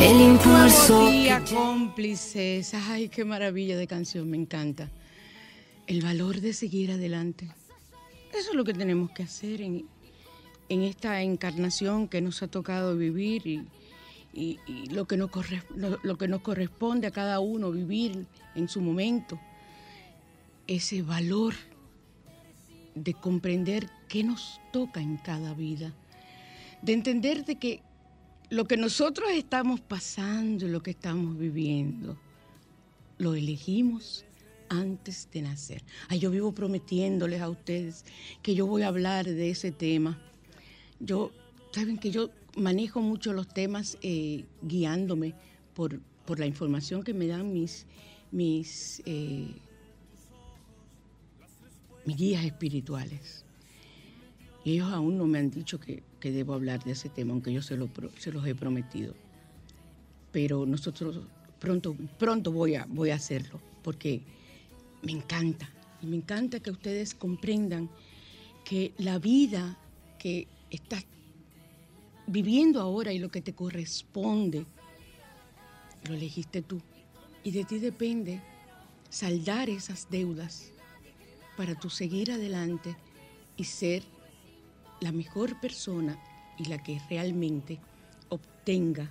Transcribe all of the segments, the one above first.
el impulso. cómplices. Ay, qué maravilla de canción, me encanta. El valor de seguir adelante. Eso es lo que tenemos que hacer en, esta encarnación que nos ha tocado vivir y, lo, que nos lo que nos corresponde a cada uno vivir en su momento. Ese valor de comprender qué nos toca en cada vida, de entender de que lo que nosotros estamos pasando, lo que estamos viviendo, lo elegimos antes de nacer. Ay, yo vivo prometiéndoles a ustedes que yo voy a hablar de ese tema. Yo, saben que yo manejo mucho los temas eh, guiándome por, por, la información que me dan mis, mis, eh, mis guías espirituales. Ellos aún no me han dicho que, que debo hablar de ese tema, aunque yo se, lo, se los he prometido. Pero nosotros pronto, pronto voy a, voy a hacerlo, porque me encanta. Y me encanta que ustedes comprendan que la vida que estás viviendo ahora y lo que te corresponde, lo elegiste tú. Y de ti depende saldar esas deudas para tú seguir adelante y ser la mejor persona y la que realmente obtenga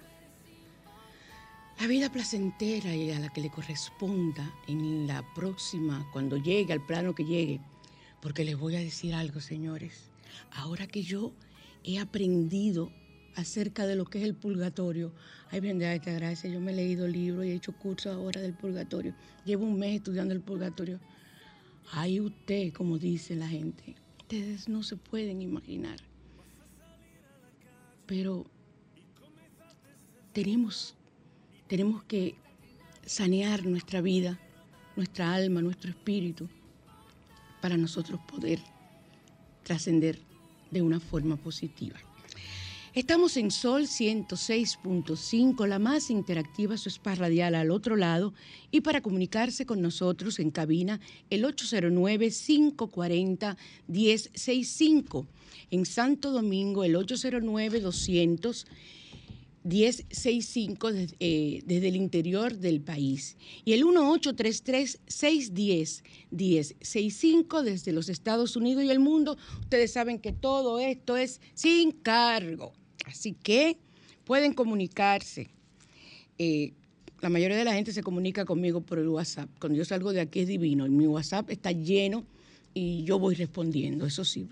la vida placentera y a la que le corresponda en la próxima, cuando llegue al plano que llegue. Porque les voy a decir algo, señores. Ahora que yo he aprendido acerca de lo que es el purgatorio, ay, bendita esta gracia, yo me he leído libros y he hecho cursos ahora del purgatorio. Llevo un mes estudiando el purgatorio. Ay, usted, como dice la gente, ustedes no se pueden imaginar. Pero tenemos, tenemos que sanear nuestra vida, nuestra alma, nuestro espíritu, para nosotros poder trascender de una forma positiva. Estamos en Sol 106.5, la más interactiva, su spa radial al otro lado, y para comunicarse con nosotros en cabina, el 809-540-1065. En Santo Domingo, el 809-200. 1065 desde, eh, desde el interior del país y el 1833-610-1065 desde los Estados Unidos y el mundo. Ustedes saben que todo esto es sin cargo, así que pueden comunicarse. Eh, la mayoría de la gente se comunica conmigo por el WhatsApp. Cuando yo salgo de aquí es divino. Mi WhatsApp está lleno y yo voy respondiendo. Eso sí,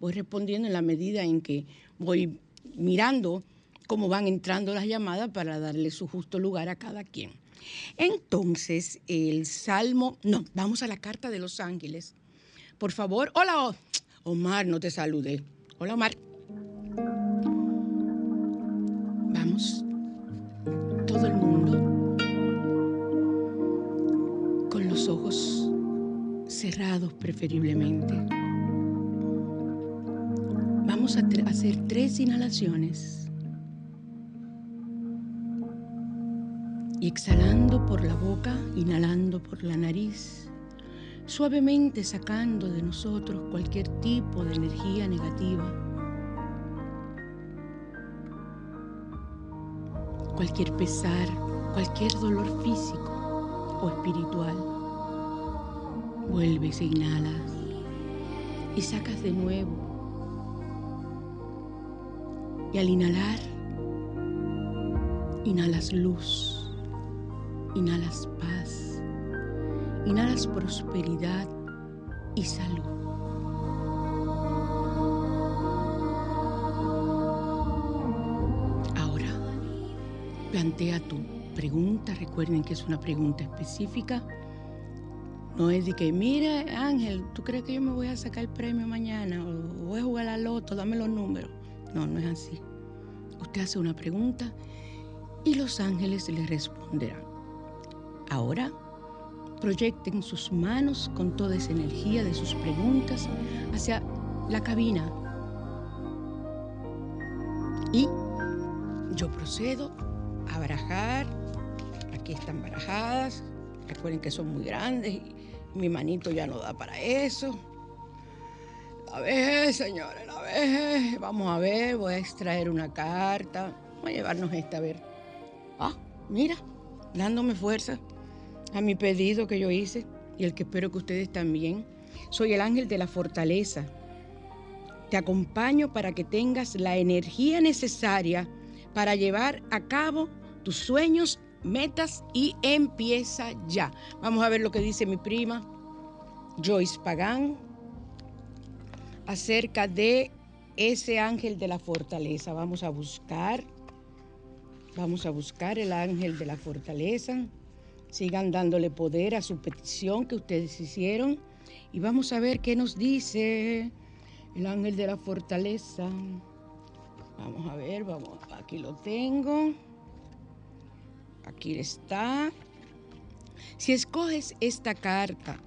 voy respondiendo en la medida en que voy mirando cómo van entrando las llamadas para darle su justo lugar a cada quien. Entonces, el Salmo, no, vamos a la carta de los ángeles. Por favor, hola Omar, no te saludé. Hola Omar. Vamos, todo el mundo, con los ojos cerrados preferiblemente. Vamos a hacer tres inhalaciones exhalando por la boca, inhalando por la nariz, suavemente sacando de nosotros cualquier tipo de energía negativa, cualquier pesar, cualquier dolor físico o espiritual. Vuelves e inhalas y sacas de nuevo. Y al inhalar, inhalas luz Inhalas paz, inhalas prosperidad y salud. Ahora, plantea tu pregunta. Recuerden que es una pregunta específica. No es de que, mira, Ángel, ¿tú crees que yo me voy a sacar el premio mañana? O voy a jugar a la loto, dame los números. No, no es así. Usted hace una pregunta y los ángeles le responderán. Ahora, proyecten sus manos con toda esa energía de sus preguntas hacia la cabina. Y yo procedo a barajar. Aquí están barajadas. Recuerden que son muy grandes y mi manito ya no da para eso. La vez, señores, la vez. Vamos a ver, voy a extraer una carta. Voy a llevarnos esta a ver. Ah, mira, dándome fuerza a mi pedido que yo hice y el que espero que ustedes también. Soy el ángel de la fortaleza. Te acompaño para que tengas la energía necesaria para llevar a cabo tus sueños, metas y empieza ya. Vamos a ver lo que dice mi prima Joyce Pagán acerca de ese ángel de la fortaleza. Vamos a buscar, vamos a buscar el ángel de la fortaleza. Sigan dándole poder a su petición que ustedes hicieron. Y vamos a ver qué nos dice el ángel de la fortaleza. Vamos a ver, vamos, aquí lo tengo. Aquí está. Si escoges esta carta,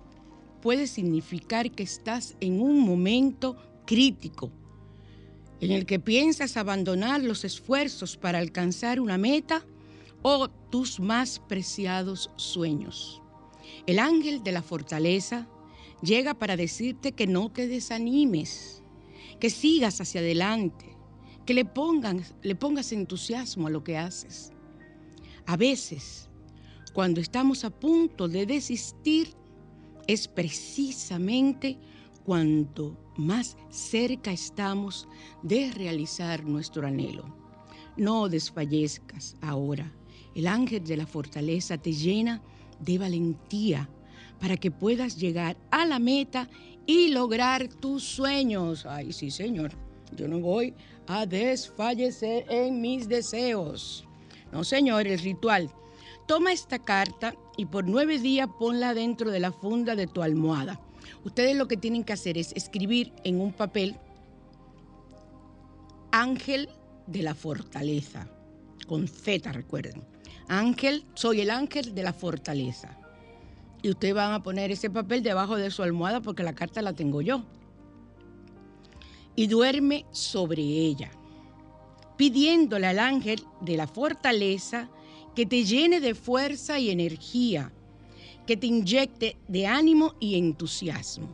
puede significar que estás en un momento crítico en el que piensas abandonar los esfuerzos para alcanzar una meta o tus más preciados sueños. El ángel de la fortaleza llega para decirte que no te desanimes, que sigas hacia adelante, que le, le pongas entusiasmo a lo que haces. A veces, cuando estamos a punto de desistir, es precisamente cuanto más cerca estamos de realizar nuestro anhelo. No desfallezcas ahora el ángel de la fortaleza te llena de valentía para que puedas llegar a la meta y lograr tus sueños. Ay, sí, Señor, yo no voy a desfallecer en mis deseos. No, Señor, el ritual. Toma esta carta y por nueve días ponla dentro de la funda de tu almohada. Ustedes lo que tienen que hacer es escribir en un papel ángel de la fortaleza, con Z, recuerden. Ángel, soy el ángel de la fortaleza. Y ustedes van a poner ese papel debajo de su almohada porque la carta la tengo yo. Y duerme sobre ella, pidiéndole al ángel de la fortaleza que te llene de fuerza y energía, que te inyecte de ánimo y entusiasmo.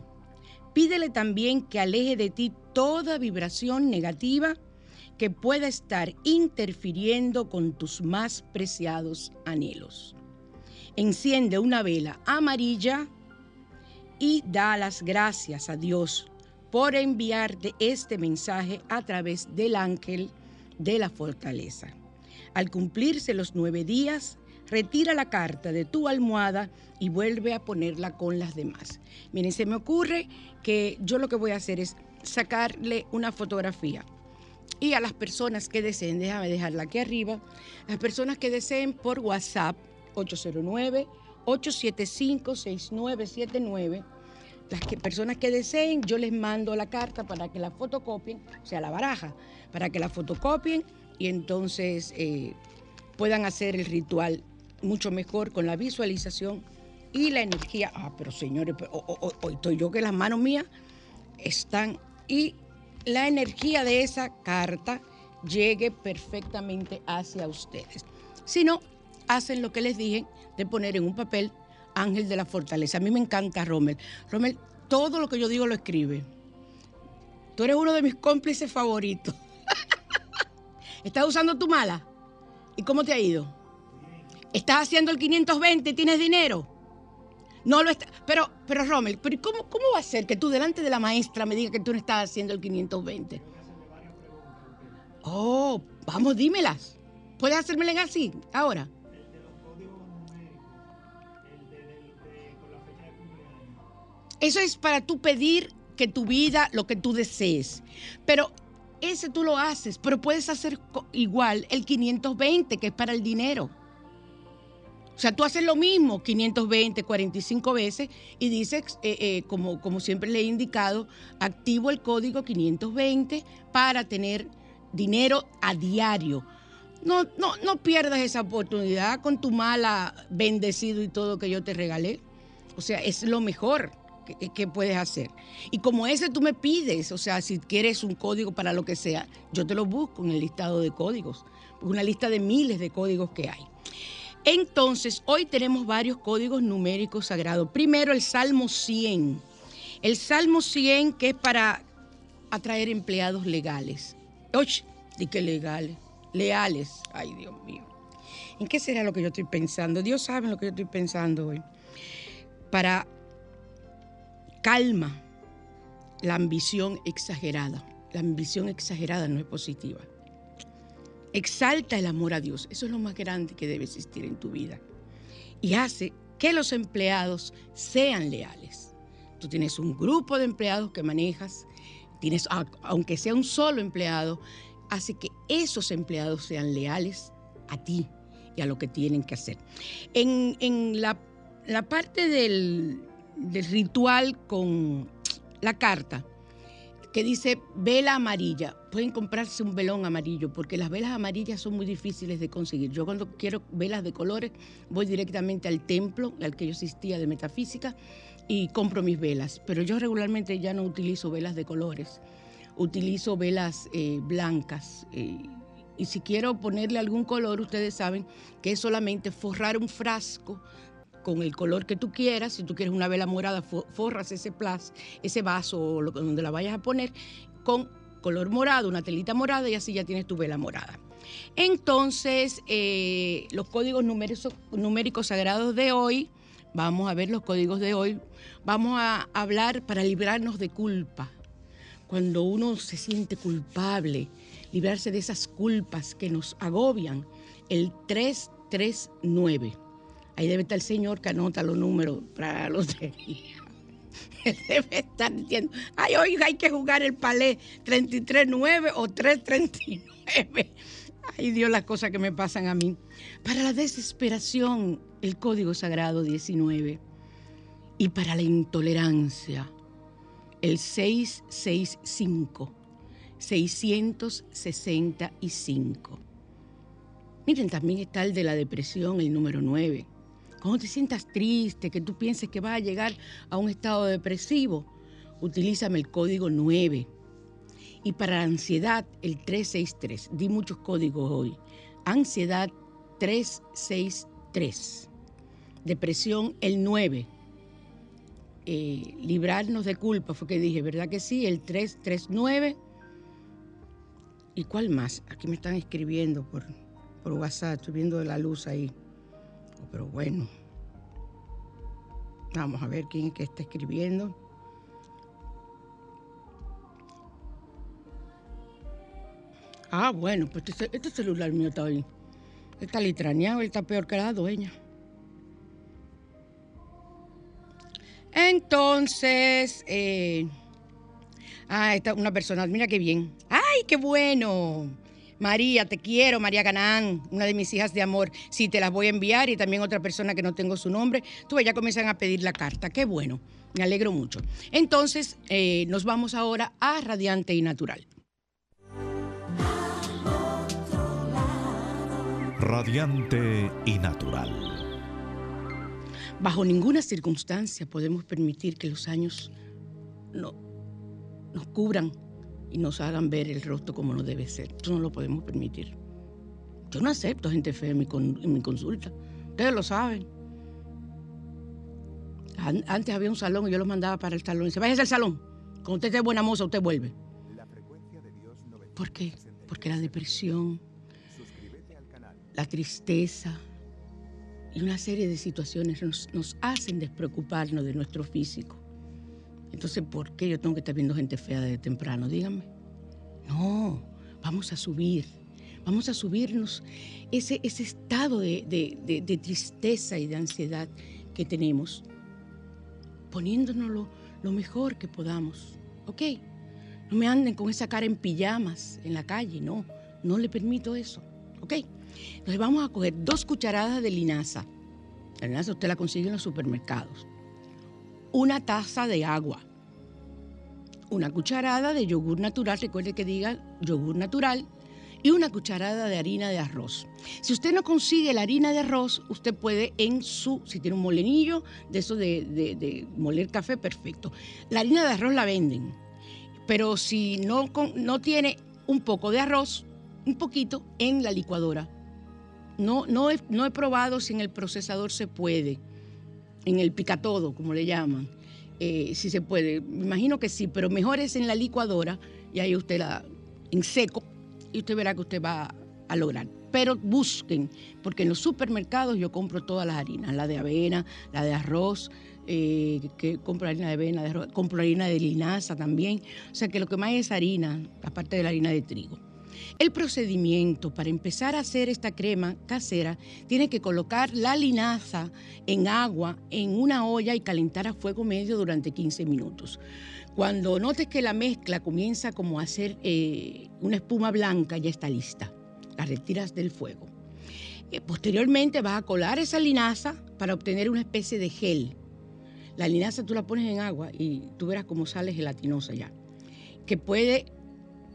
Pídele también que aleje de ti toda vibración negativa que pueda estar interfiriendo con tus más preciados anhelos. Enciende una vela amarilla y da las gracias a Dios por enviarte este mensaje a través del ángel de la fortaleza. Al cumplirse los nueve días, retira la carta de tu almohada y vuelve a ponerla con las demás. Miren, se me ocurre que yo lo que voy a hacer es sacarle una fotografía y a las personas que deseen, déjame dejarla aquí arriba, las personas que deseen por WhatsApp 809-875-6979, las que, personas que deseen, yo les mando la carta para que la fotocopien, o sea, la baraja, para que la fotocopien y entonces eh, puedan hacer el ritual mucho mejor con la visualización y la energía. Ah, pero señores, hoy estoy yo que las manos mías están y la energía de esa carta llegue perfectamente hacia ustedes. Si no, hacen lo que les dije de poner en un papel Ángel de la Fortaleza. A mí me encanta Rommel. Rommel, todo lo que yo digo lo escribe. Tú eres uno de mis cómplices favoritos. ¿Estás usando tu mala? ¿Y cómo te ha ido? ¿Estás haciendo el 520? ¿Tienes dinero? No lo está. Pero, pero Rommel, pero cómo, cómo va a ser que tú delante de la maestra me digas que tú no estás haciendo el 520? Oh, vamos, dímelas. ¿Puedes hacérmelas así, ahora? Eso es para tú pedir que tu vida, lo que tú desees. Pero ese tú lo haces, pero puedes hacer igual el 520, que es para el dinero. O sea, tú haces lo mismo 520, 45 veces y dices, eh, eh, como, como siempre le he indicado, activo el código 520 para tener dinero a diario. No, no, no pierdas esa oportunidad con tu mala bendecido y todo que yo te regalé. O sea, es lo mejor que, que, puedes hacer. Y como ese tú me pides, o sea, si quieres un código para lo que sea, yo te lo busco en el listado de códigos, una lista de miles de códigos que hay. Entonces, hoy tenemos varios códigos numéricos sagrados. Primero, el Salmo 100. El Salmo 100 que es para atraer empleados legales. Oye, ¿y qué legales? Leales. Ay, Dios mío. ¿En qué será lo que yo estoy pensando? Dios sabe lo que yo estoy pensando hoy. Para calma la ambición exagerada. La ambición exagerada no es positiva. Exalta el amor a Dios. Eso es lo más grande que debe existir en tu vida. Y hace que los empleados sean leales. Tú tienes un grupo de empleados que manejas, tienes, aunque sea un solo empleado, hace que esos empleados sean leales a ti y a lo que tienen que hacer. En, la, parte del, del ritual con la carta, que dice vela amarilla. Pueden comprarse un velón amarillo porque las velas amarillas son muy difíciles de conseguir. Yo cuando quiero velas de colores voy directamente al templo al que yo asistía de metafísica y compro mis velas. Pero yo regularmente ya no utilizo velas de colores. Utilizo velas eh, blancas. Eh, y si quiero ponerle algún color, ustedes saben que es solamente forrar un frasco con el color que tú quieras. Si tú quieres una vela morada, forras ese plas, ese vaso o donde la vayas a poner con color morado, una telita morada y así ya tienes tu vela morada. Entonces, eh, los códigos numéricos, sagrados de hoy, vamos a ver los códigos de hoy, vamos a hablar para librarnos de culpa. Cuando uno se siente culpable, librarse de esas culpas que nos agobian, el 339. Ahí debe estar el señor que anota los números para los lotería. debe estar diciendo, ay, hoy hay que jugar el palé 33-9 o 339. Ay, Dios, las cosas que me pasan a mí. Para la desesperación, el código sagrado 19. Y para la intolerancia, el 665. 665. Miren, también está el de la depresión, el número 9 cuando te sientas triste, que tú pienses que vas a llegar a un estado depresivo, utilízame el código 9. Y para ansiedad, el 363. Di muchos códigos hoy. Ansiedad 363. Depresión el 9. Eh, librarnos de culpa, fue que dije, ¿verdad que sí? El 339. ¿Y cuál más? Aquí me están escribiendo por, por WhatsApp, estoy viendo la luz ahí. Pero bueno. Vamos a ver quién que está escribiendo. Ah, bueno, pues este, este celular mío está ahí. Está litraneado, está peor que la dueña. Entonces, eh, ah, está una persona, mira qué bien. ¡Ay, qué bueno! María, te quiero, María Canán, una de mis hijas de amor. Sí, te las voy a enviar y también otra persona que no tengo su nombre. Tú ya comienzan a pedir la carta. Qué bueno, me alegro mucho. Entonces, eh, nos vamos ahora a Radiante y Natural. Radiante y Natural. Bajo ninguna circunstancia podemos permitir que los años no, nos cubran y nos hagan ver el rostro como no debe ser. Eso no lo podemos permitir. Yo no acepto gente fea en mi, en mi consulta. Ustedes lo saben. Antes había un salón y yo los mandaba para el salón. Y dice, váyase al salón. Cuando usted esté buena moza, usted vuelve. ¿Por qué? Porque la depresión, la tristeza y una serie de situaciones nos, nos hacen despreocuparnos de nuestro físico. Entonces, ¿por qué yo tengo que estar viendo gente fea desde temprano? Díganme. No, vamos a subir, vamos a subirnos ese, ese estado de, de, tristeza y de ansiedad que tenemos, poniéndonos lo, lo mejor que podamos, ¿ok? No me anden con esa cara en pijamas en la calle, no, no le permito eso, ¿ok? Entonces vamos a coger dos cucharadas de linaza. La linaza usted la consigue en los supermercados una taza de agua, una cucharada de yogur natural, recuerde que diga yogur natural, y una cucharada de harina de arroz. Si usted no consigue la harina de arroz, usted puede en su, si tiene un molenillo de eso de, moler café, perfecto. La harina de arroz la venden, pero si no, no tiene un poco de arroz, un poquito, en la licuadora. No, no, no he probado si en el procesador se puede en el picatodo, como le llaman, eh, si se puede. Me imagino que sí, pero mejor es en la licuadora y ahí usted la en seco y usted verá que usted va a lograr. Pero busquen, porque en los supermercados yo compro todas las harinas, la de avena, la de arroz, eh, que compro harina de avena, de arroz, compro harina de linaza también. O sea que lo que más es harina, aparte de la harina de trigo. El procedimiento para empezar a hacer esta crema casera tiene que colocar la linaza en agua en una olla y calentar a fuego medio durante 15 minutos. Cuando notes que la mezcla comienza como a hacer eh, una espuma blanca, ya está lista. La retiras del fuego. Eh, posteriormente vas a colar esa linaza para obtener una especie de gel. La linaza tú la pones en agua y tú verás cómo sale gelatinosa ya. Que puede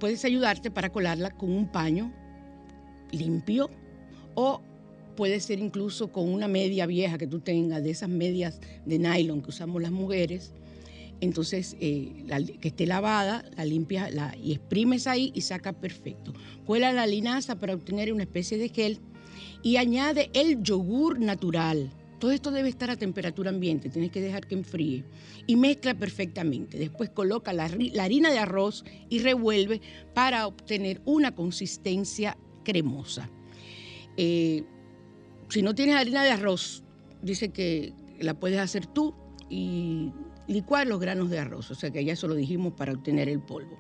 puedes ayudarte para colarla con un paño limpio o puede ser incluso con una media vieja que tú tengas, de esas medias de nylon que usamos las mujeres. Entonces, eh, que esté lavada, la limpias la, y exprimes ahí y saca perfecto. Cuela la linaza para obtener una especie de gel y añade el yogur natural todo esto debe estar a temperatura ambiente, tienes que dejar que enfríe. Y mezcla perfectamente. Después coloca la, harina de arroz y revuelve para obtener una consistencia cremosa. Eh, si no tienes harina de arroz, dice que la puedes hacer tú y licuar los granos de arroz. O sea que ya eso lo dijimos para obtener el polvo.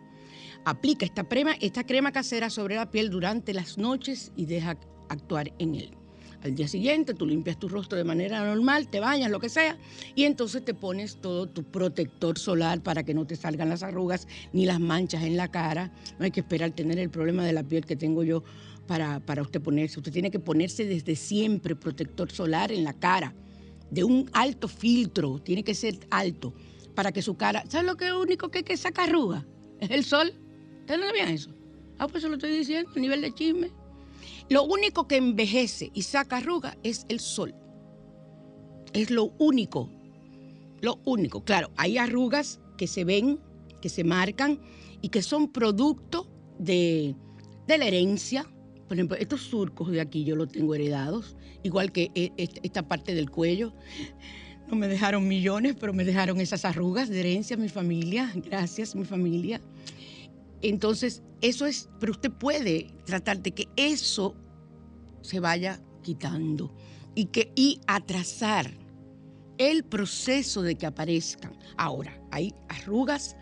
Aplica esta esta crema casera sobre la piel durante las noches y deja actuar en él. Al día siguiente tú limpias tu rostro de manera normal, te bañas, lo que sea, y entonces te pones todo tu protector solar para que no te salgan las arrugas ni las manchas en la cara. No hay que esperar tener el problema de la piel que tengo yo para, para usted ponerse. Usted tiene que ponerse desde siempre protector solar en la cara, de un alto filtro, tiene que ser alto, para que su cara... ¿Sabe lo que es único que, que saca arrugas? Es el sol. ¿Ustedes no sabían eso? Ah, pues eso lo estoy diciendo, a nivel de chisme. Lo único que envejece y saca arruga es el sol. Es lo único. Lo único. Claro, hay arrugas que se ven, que se marcan y que son producto de, la herencia. Por ejemplo, estos surcos de aquí yo los tengo heredados, igual que e, esta parte del cuello. No me dejaron millones, pero me dejaron esas arrugas de herencia mi familia. Gracias, mi familia. Entonces, eso es, pero usted puede tratar de que eso se vaya quitando y, que, y atrasar el proceso de que aparezcan. Ahora, hay arrugas,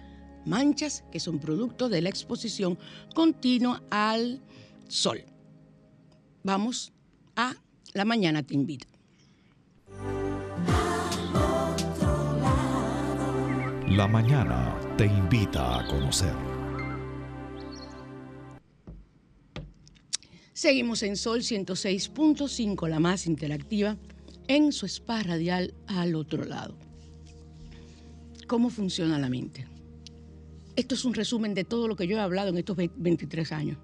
manchas que son producto de la exposición continua al sol. Vamos a la mañana te invito. La mañana te invita a conocer. Seguimos en Sol 106.5, la más interactiva, en su spa radial al otro lado. ¿Cómo funciona la mente? Esto es un resumen de todo lo que yo he hablado en estos 23 años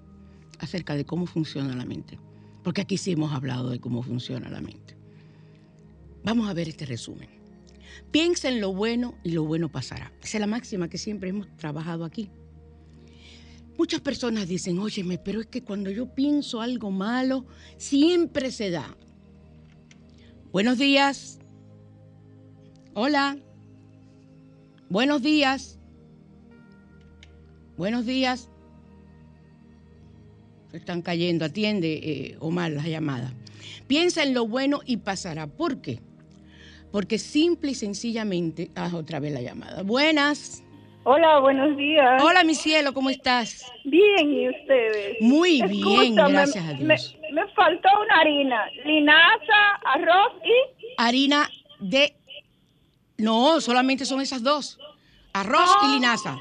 acerca de cómo funciona la mente. Porque aquí sí hemos hablado de cómo funciona la mente. Vamos a ver este resumen. Piensa en lo bueno y lo bueno pasará. Esa es la máxima que siempre hemos trabajado aquí. Muchas personas dicen, óyeme, pero es que cuando yo pienso algo malo, siempre se da. Buenos días. Hola. Buenos días. Buenos días. están cayendo. Atiende, eh, Omar, las llamadas. Piensa en lo bueno y pasará. ¿Por qué? porque simple y sencillamente, ah, otra vez la llamada. Buenas. Hola, buenos días. Hola, mi cielo, ¿cómo estás? Bien, ¿y ustedes? Muy bien, gracias a Dios. Me, faltó una harina, linaza, arroz y... Harina de... No, solamente son esas dos. Arroz y ah. linaza.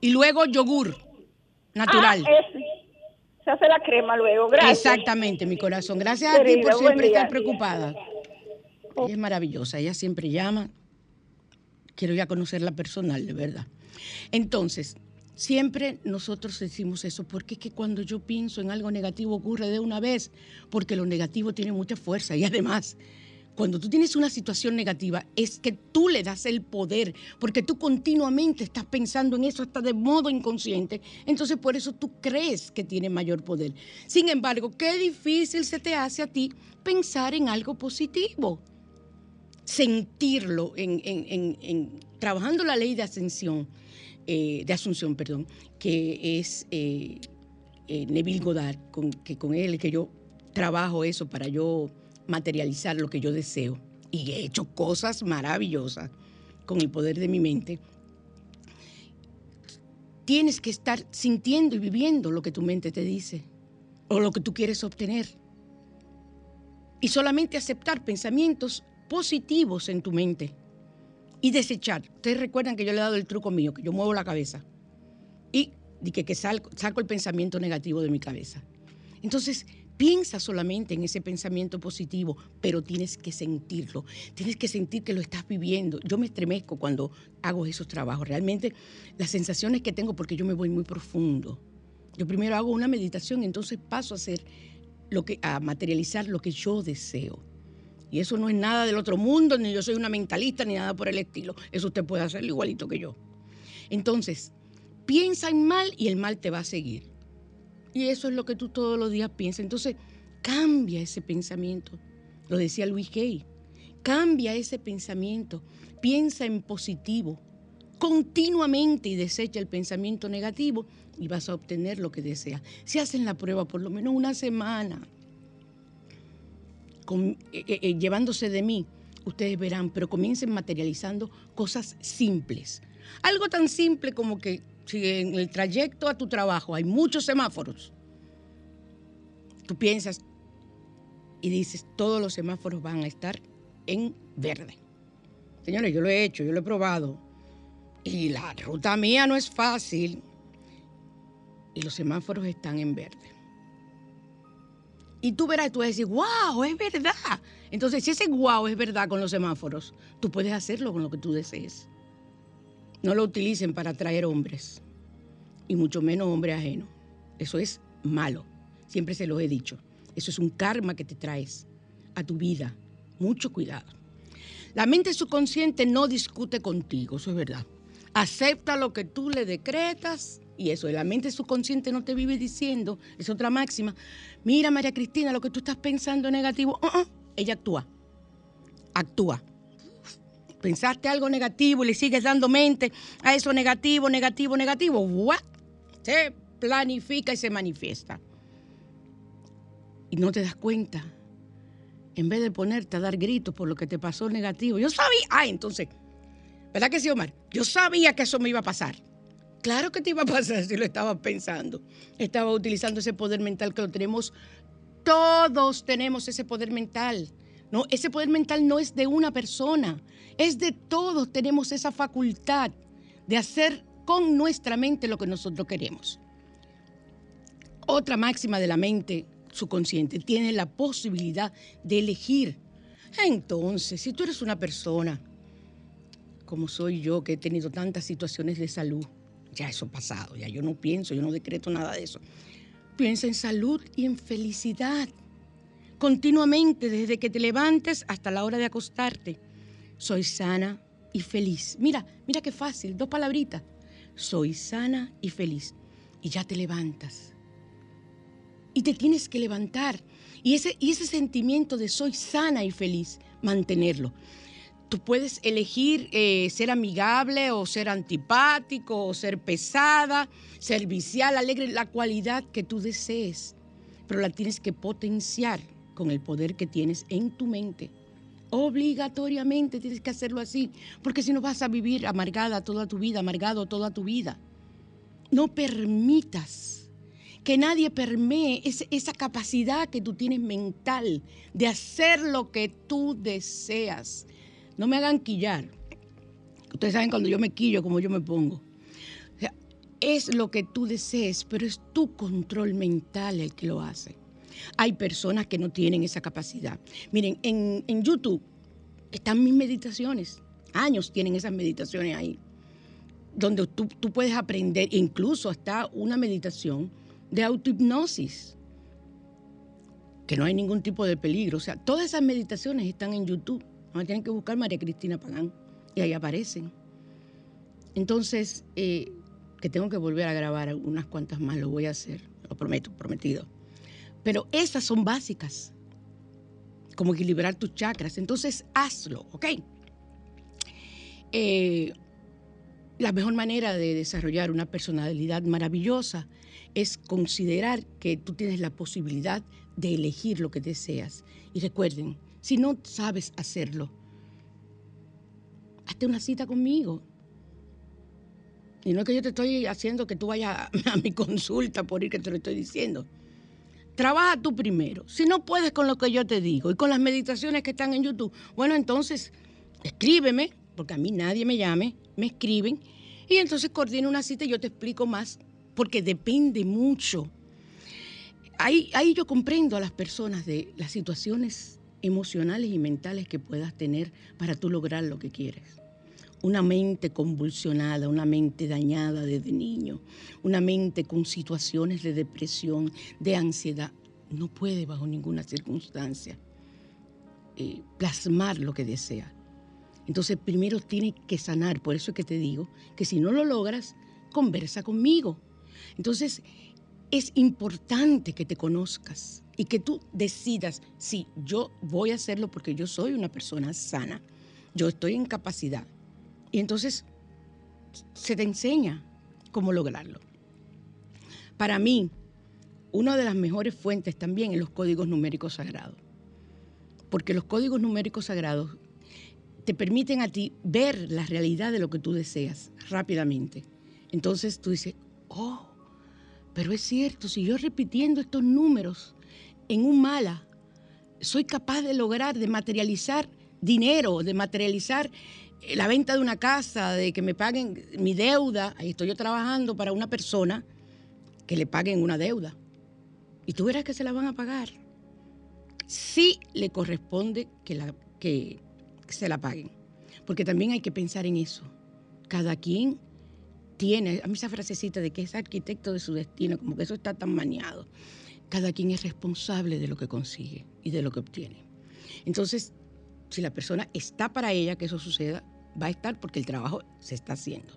Y luego yogur natural. Ah, Se hace la crema luego, gracias. Exactamente, mi corazón. Gracias a ti por siempre estar preocupada. Ella es maravillosa, ella siempre llama. Quiero ya conocerla personal, de verdad. Entonces, siempre nosotros decimos eso, porque es que cuando yo pienso en algo negativo ocurre de una vez, porque lo negativo tiene mucha fuerza y además cuando tú tienes una situación negativa, es que tú le das el poder, porque tú continuamente estás pensando en eso hasta de modo inconsciente. Entonces, por eso tú crees que tiene mayor poder. Sin embargo, qué difícil se te hace a ti pensar en algo positivo sentirlo en, trabajando la ley de ascensión, eh, de asunción, perdón, que es eh, eh, Neville Goddard, con, que con él que yo trabajo eso para yo materializar lo que yo deseo. Y he hecho cosas maravillosas con el poder de mi mente. Tienes que estar sintiendo y viviendo lo que tu mente te dice o lo que tú quieres obtener. Y solamente aceptar pensamientos positivos en tu mente y desechar. Ustedes recuerdan que yo le he dado el truco mío, que yo muevo la cabeza y, que, que saco, el pensamiento negativo de mi cabeza. Entonces, piensa solamente en ese pensamiento positivo, pero tienes que sentirlo, tienes que sentir que lo estás viviendo. Yo me estremezco cuando hago esos trabajos. Realmente las sensaciones que tengo, porque yo me voy muy profundo. Yo primero hago una meditación, entonces paso a hacer lo que, a materializar lo que yo deseo. Y eso no es nada del otro mundo, ni yo soy una mentalista, ni nada por el estilo. Eso usted puede hacerlo igualito que yo. Entonces, piensa en mal y el mal te va a seguir. Y eso es lo que tú todos los días piensas. Entonces, cambia ese pensamiento. Lo decía Luis Gay. Cambia ese pensamiento. Piensa en positivo continuamente y desecha el pensamiento negativo y vas a obtener lo que deseas. Si hacen la prueba por lo menos una semana, eh, eh, eh, llevándose de mí, ustedes verán, pero comiencen materializando cosas simples. Algo tan simple como que si en el trayecto a tu trabajo hay muchos semáforos, tú piensas y dices, todos los semáforos van a estar en verde. Señores, yo lo he hecho, yo lo he probado. Y la ruta mía no es fácil. Y los semáforos están en verde. Y tú verás, tú vas a decir, wow, es verdad. Entonces, si ese wow es verdad con los semáforos, tú puedes hacerlo con lo que tú desees. No lo utilicen para atraer hombres, y mucho menos hombres ajenos. Eso es malo. Siempre se lo he dicho. Eso es un karma que te traes a tu vida. Mucho cuidado. La mente subconsciente no discute contigo, eso es verdad. Acepta lo que tú le decretas y eso, la mente subconsciente no te vive diciendo, es otra máxima, mira María Cristina, lo que tú estás pensando negativo, uh-uh, ella actúa, actúa. Pensaste algo negativo y le sigues dando mente a eso negativo, negativo, negativo, ¿what? se planifica y se manifiesta. Y no te das cuenta. En vez de ponerte a dar gritos por lo que te pasó negativo, yo sabía, ah, entonces, ¿verdad que sí, Omar? Yo sabía que eso me iba a pasar. Claro que te iba a pasar si lo estabas pensando. Estaba utilizando ese poder mental que tenemos. Todos tenemos ese poder mental. No, ese poder mental no es de una persona, es de todos. Tenemos esa facultad de hacer con nuestra mente lo que nosotros queremos. Otra máxima de la mente subconsciente tiene la posibilidad de elegir. Entonces, si tú eres una persona como soy yo, que he tenido tantas situaciones de salud, ya eso pasado, ya yo no pienso, yo no decreto nada de eso. Piensa en salud y en felicidad. Continuamente, desde que te levantes hasta la hora de acostarte. Soy sana y feliz. Mira, mira qué fácil, dos palabritas. Soy sana y feliz. Y ya te levantas. Y te tienes que levantar. Y ese, y ese sentimiento de soy sana y feliz, mantenerlo. Tú puedes elegir eh, ser amigable o ser antipático o ser pesada, servicial, alegre, la cualidad que tú desees, pero la tienes que potenciar con el poder que tienes en tu mente. Obligatoriamente tienes que hacerlo así, porque si no vas a vivir amargada toda tu vida, amargado toda tu vida. No permitas que nadie permee esa capacidad que tú tienes mental de hacer lo que tú deseas no me hagan quillar. Ustedes saben cuando yo me quillo, como yo me pongo. es lo que tú desees, pero es tu control mental el que lo hace. Hay personas que no tienen esa capacidad. Miren, en, YouTube están mis meditaciones. Años tienen esas meditaciones ahí. Donde tú, tú puedes aprender, incluso hasta una meditación de autohipnosis que no hay ningún tipo de peligro. O sea, todas esas meditaciones están en YouTube. Ahora tienen que buscar María Cristina Pagán y ahí aparecen. Entonces, eh, que tengo que volver a grabar unas cuantas más, lo voy a hacer, lo prometo, prometido. Pero esas son básicas, como equilibrar tus chakras. Entonces, hazlo, ¿ok? Eh, la mejor manera de desarrollar una personalidad maravillosa es considerar que tú tienes la posibilidad de elegir lo que deseas. Y recuerden, si no sabes hacerlo, hazte una cita conmigo. Y no es que yo te estoy haciendo que tú vayas a, mi consulta por ir que te lo estoy diciendo. Trabaja tú primero. Si no puedes con lo que yo te digo y con las meditaciones que están en YouTube, bueno, entonces escríbeme, porque a mí nadie me llame, me escriben, y entonces coordina una cita y yo te explico más, porque depende mucho. Ahí, ahí yo comprendo a las personas de las situaciones emocionales y mentales que puedas tener para tú lograr lo que quieres. Una mente convulsionada, una mente dañada desde niño, una mente con situaciones de depresión, de ansiedad, no puede bajo ninguna circunstancia eh, plasmar lo que desea. Entonces primero tiene que sanar, por eso es que te digo que si no lo logras, conversa conmigo. Entonces es importante que te conozcas y que tú decidas, sí, yo voy a hacerlo porque yo soy una persona sana, yo estoy en capacidad. Y entonces se te enseña cómo lograrlo. Para mí, una de las mejores fuentes también es los códigos numéricos sagrados, porque los códigos numéricos sagrados te permiten a ti ver la realidad de lo que tú deseas rápidamente. Entonces tú dices, oh, pero es cierto, si yo repitiendo estos números en un mala, soy capaz de lograr, de materializar dinero, de materializar eh, la venta de una casa, de que me paguen mi deuda. Ahí estoy yo trabajando para una persona que le paguen una deuda. Y tú verás que se la van a pagar. Sí le corresponde que, la, que se la paguen. Porque también hay que pensar en eso. Cada quien tiene, a mí esa frasecita de que es arquitecto de su destino, como que eso está tan maniado. Cada quien es responsable de lo que consigue y de lo que obtiene. Entonces, si la persona está para ella que eso suceda, va a estar porque el trabajo se está haciendo.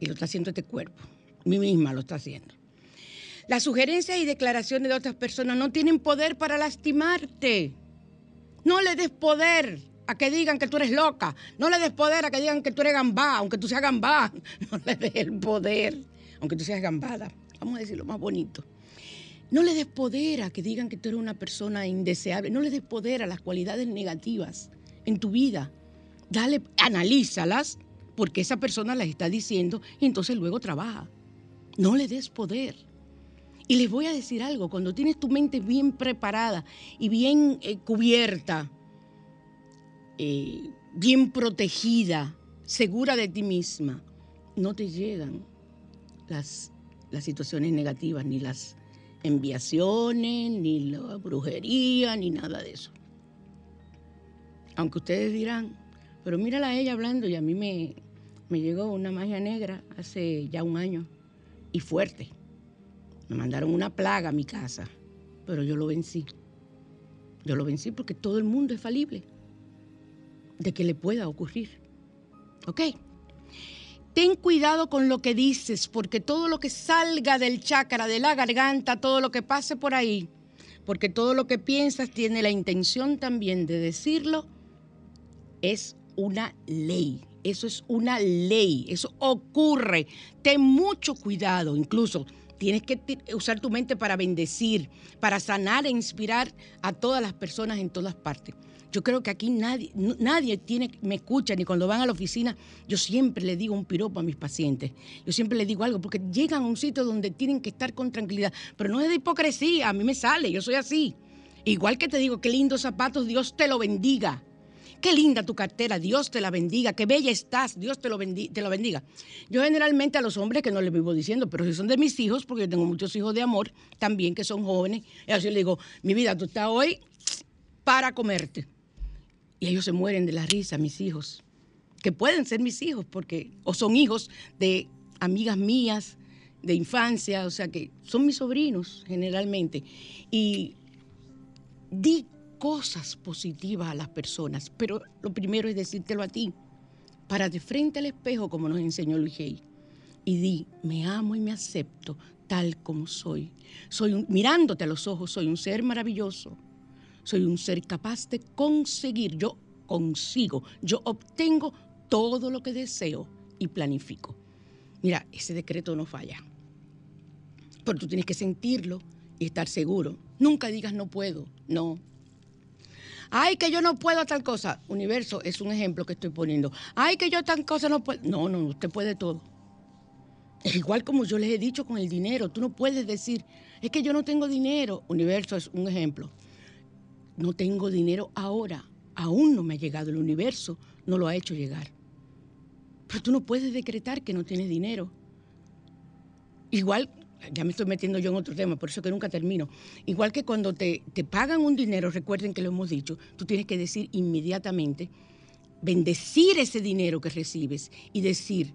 Y lo está haciendo este cuerpo. Mí misma lo está haciendo. Las sugerencias y declaraciones de otras personas no tienen poder para lastimarte. No le des poder a que digan que tú eres loca. No le des poder a que digan que tú eres gambá, aunque tú seas gambá. No le des el poder, aunque tú seas gambada. vamos a decirlo más bonito. No le des poder a que digan que tú eres una persona indeseable. No le des poder a las cualidades negativas en tu vida. Dale, analízalas porque esa persona las está diciendo y entonces luego trabaja. No le des poder. Y les voy a decir algo, cuando tienes tu mente bien preparada y bien eh, cubierta, eh, bien protegida, segura de ti misma, no te llegan las, las situaciones negativas, ni las enviaciones, ni la brujería, ni nada de eso. Aunque ustedes dirán, pero mírala a ella hablando y a mí me, me llegó una magia negra hace ya un año y fuerte. Me mandaron una plaga a mi casa, pero yo lo vencí. Yo lo vencí porque todo el mundo es falible de que le pueda ocurrir. ¿Ok? Ten cuidado con lo que dices, porque todo lo que salga del chácara, de la garganta, todo lo que pase por ahí, porque todo lo que piensas tiene la intención también de decirlo, es una ley. Eso es una ley, eso ocurre. Ten mucho cuidado, incluso tienes que usar tu mente para bendecir, para sanar e inspirar a todas las personas en todas partes. Yo creo que aquí nadie, nadie tiene, me escucha, ni cuando van a la oficina, yo siempre le digo un piropo a mis pacientes. Yo siempre le digo algo, porque llegan a un sitio donde tienen que estar con tranquilidad. Pero no es de hipocresía, a mí me sale, yo soy así. Igual que te digo, qué lindos zapatos, Dios te lo bendiga. Qué linda tu cartera, Dios te la bendiga. Qué bella estás, Dios te lo, te lo bendiga. Yo generalmente a los hombres que no les vivo diciendo, pero si son de mis hijos, porque yo tengo muchos hijos de amor también que son jóvenes, y así le digo, mi vida, tú estás hoy para comerte. Y ellos se mueren de la risa, mis hijos, que pueden ser mis hijos, porque, o son hijos de amigas mías de infancia, o sea que son mis sobrinos generalmente. Y di cosas positivas a las personas, pero lo primero es decírtelo a ti. Para de frente al espejo, como nos enseñó Luis Hay, y di, me amo y me acepto tal como soy. Soy mirándote a los ojos, soy un ser maravilloso soy un ser capaz de conseguir, yo consigo, yo obtengo todo lo que deseo y planifico. Mira, ese decreto no falla, pero tú tienes que sentirlo y estar seguro. Nunca digas no puedo, no. Ay, que yo no puedo tal cosa. Universo es un ejemplo que estoy poniendo. Ay, que yo tal cosa no puedo. No, no, usted puede todo. Es igual como yo les he dicho con el dinero. Tú no puedes decir, es que yo no tengo dinero. Universo es un ejemplo no tengo dinero ahora, aún no me ha llegado el universo, no lo ha hecho llegar. Pero tú no puedes decretar que no tienes dinero. Igual, ya me estoy metiendo yo en otro tema, por eso que nunca termino. Igual que cuando te, pagan un dinero, recuerden que lo hemos dicho, tú tienes que decir inmediatamente, bendecir ese dinero que recibes y decir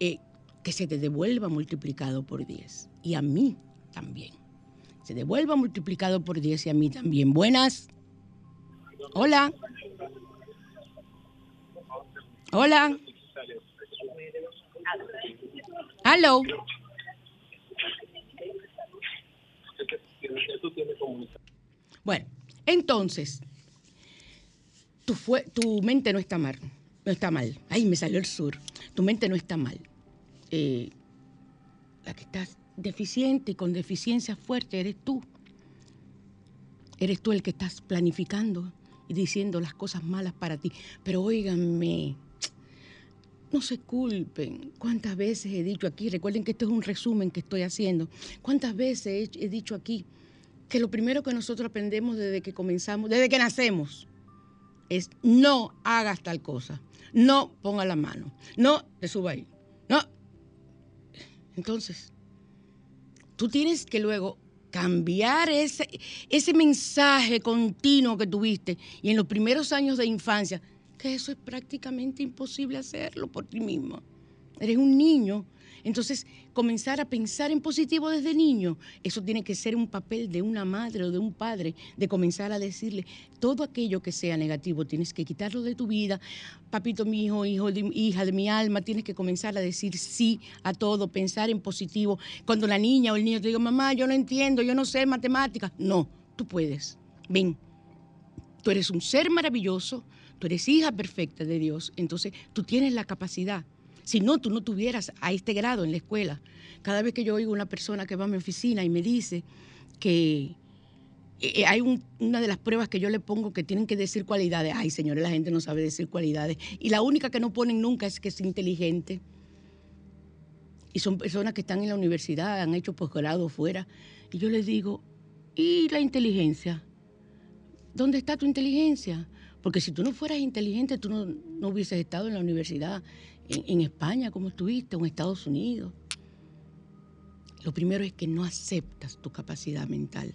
eh, que se te devuelva multiplicado por 10. Y a mí también. Se devuelva multiplicado por 10 y a mí también. Buenas. Hola. Hola. Hello. Bueno, entonces, tu, fue, tu mente no está mal. No está mal. Ay, me salió el sur. Tu mente no está mal. Eh, la que está deficiente y con deficiencia fuerte eres tú. Eres tú el que estás planificando diciendo las cosas malas para ti. Pero óiganme, no se culpen. ¿Cuántas veces he dicho aquí? Recuerden que esto es un resumen que estoy haciendo. ¿Cuántas veces he, dicho aquí que lo primero que nosotros aprendemos desde que comenzamos, desde que nacemos, es no hagas tal cosa, no ponga la mano, no te suba ahí, no. Entonces, tú tienes que luego cambiar ese, ese mensaje continuo que tuviste y en los primeros años de infancia, que eso es prácticamente imposible hacerlo por ti mismo. Eres un niño entonces, comenzar a pensar en positivo desde niño, eso tiene que ser un papel de una madre o de un padre, de comenzar a decirle todo aquello que sea negativo, tienes que quitarlo de tu vida. Papito mi hijo, hijo de, hija de mi alma, tienes que comenzar a decir sí a todo, pensar en positivo. Cuando la niña o el niño te diga, mamá, yo no entiendo, yo no sé matemáticas, no, tú puedes. Ven, tú eres un ser maravilloso, tú eres hija perfecta de Dios, entonces tú tienes la capacidad Si no, tú no tuvieras a este grado en la escuela. Cada vez que yo oigo una persona que va a mi oficina y me dice que eh, hay un- una de las pruebas que yo le pongo que tienen que decir cualidades. Ay, señores, la gente no sabe decir cualidades. Y la única que no ponen nunca es que es inteligente. Y son personas que están en la universidad, han hecho posgrado fuera. Y yo les digo, ¿y la inteligencia? ¿Dónde está tu inteligencia? Porque si tú no fueras inteligente, tú no hubieses estado en la universidad en, España como estuviste, o en Estados Unidos. Lo primero es que no aceptas tu capacidad mental,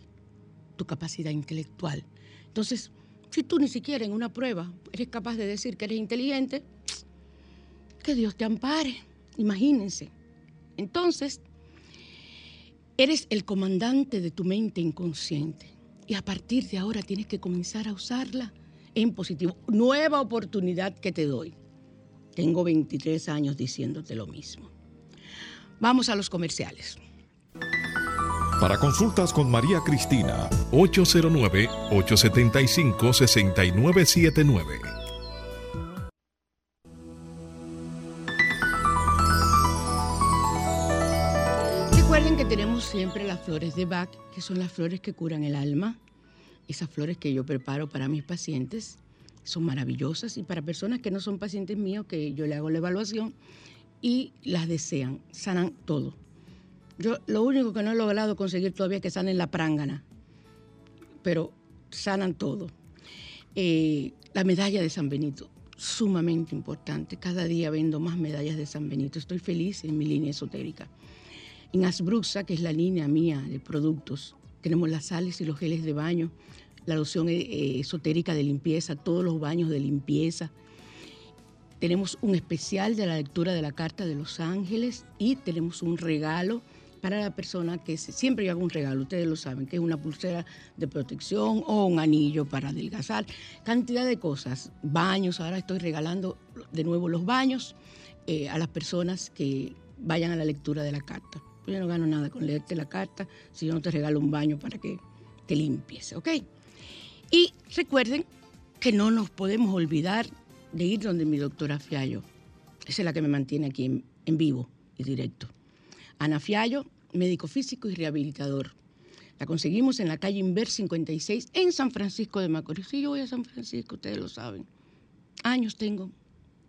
tu capacidad intelectual. Entonces, si tú ni siquiera en una prueba eres capaz de decir que eres inteligente, que Dios te ampare. Imagínense. Entonces, eres el comandante de tu mente inconsciente. Y a partir de ahora tienes que comenzar a usarla en positivo. Nueva oportunidad que te doy. Tengo 23 años diciéndote lo mismo. Vamos a los comerciales. Para consultas con María Cristina, 809-875-6979. Recuerden que tenemos siempre las flores de Bach, que son las flores que curan el alma. Esas flores que yo preparo para mis pacientes son maravillosas y para personas que no son pacientes míos, que yo le hago la evaluación y las desean, sanan todo. Yo lo único que no he logrado conseguir todavía es que sanen la prángana, pero sanan todo. Eh, la medalla de San Benito, sumamente importante. Cada día vendo más medallas de San Benito. Estoy feliz en mi línea esotérica. En Asbruxa, que es la línea mía de productos, tenemos las sales y los geles de baño, la loción eh, eh, esotérica de limpieza, todos los baños de limpieza. Tenemos un especial de la lectura de la Carta de los Ángeles y tenemos un regalo para la persona que siempre yo hago un regalo, ustedes lo saben, que es una pulsera de protección o un anillo para adelgazar, cantidad de cosas, baños, ahora estoy regalando de nuevo los baños eh, a las personas que vayan a la lectura de la carta. Yo no gano nada con leerte la carta si yo no te regalo un baño para que te limpies, ¿ok? Y recuerden que no nos podemos olvidar de ir donde mi doctora Fiallo. Esa es la que me mantiene aquí en, vivo y directo. Ana Fiallo, médico físico y rehabilitador. La conseguimos en la calle Inver 56 en San Francisco de Macorís. Sí, yo voy a San Francisco, ustedes lo saben. Años tengo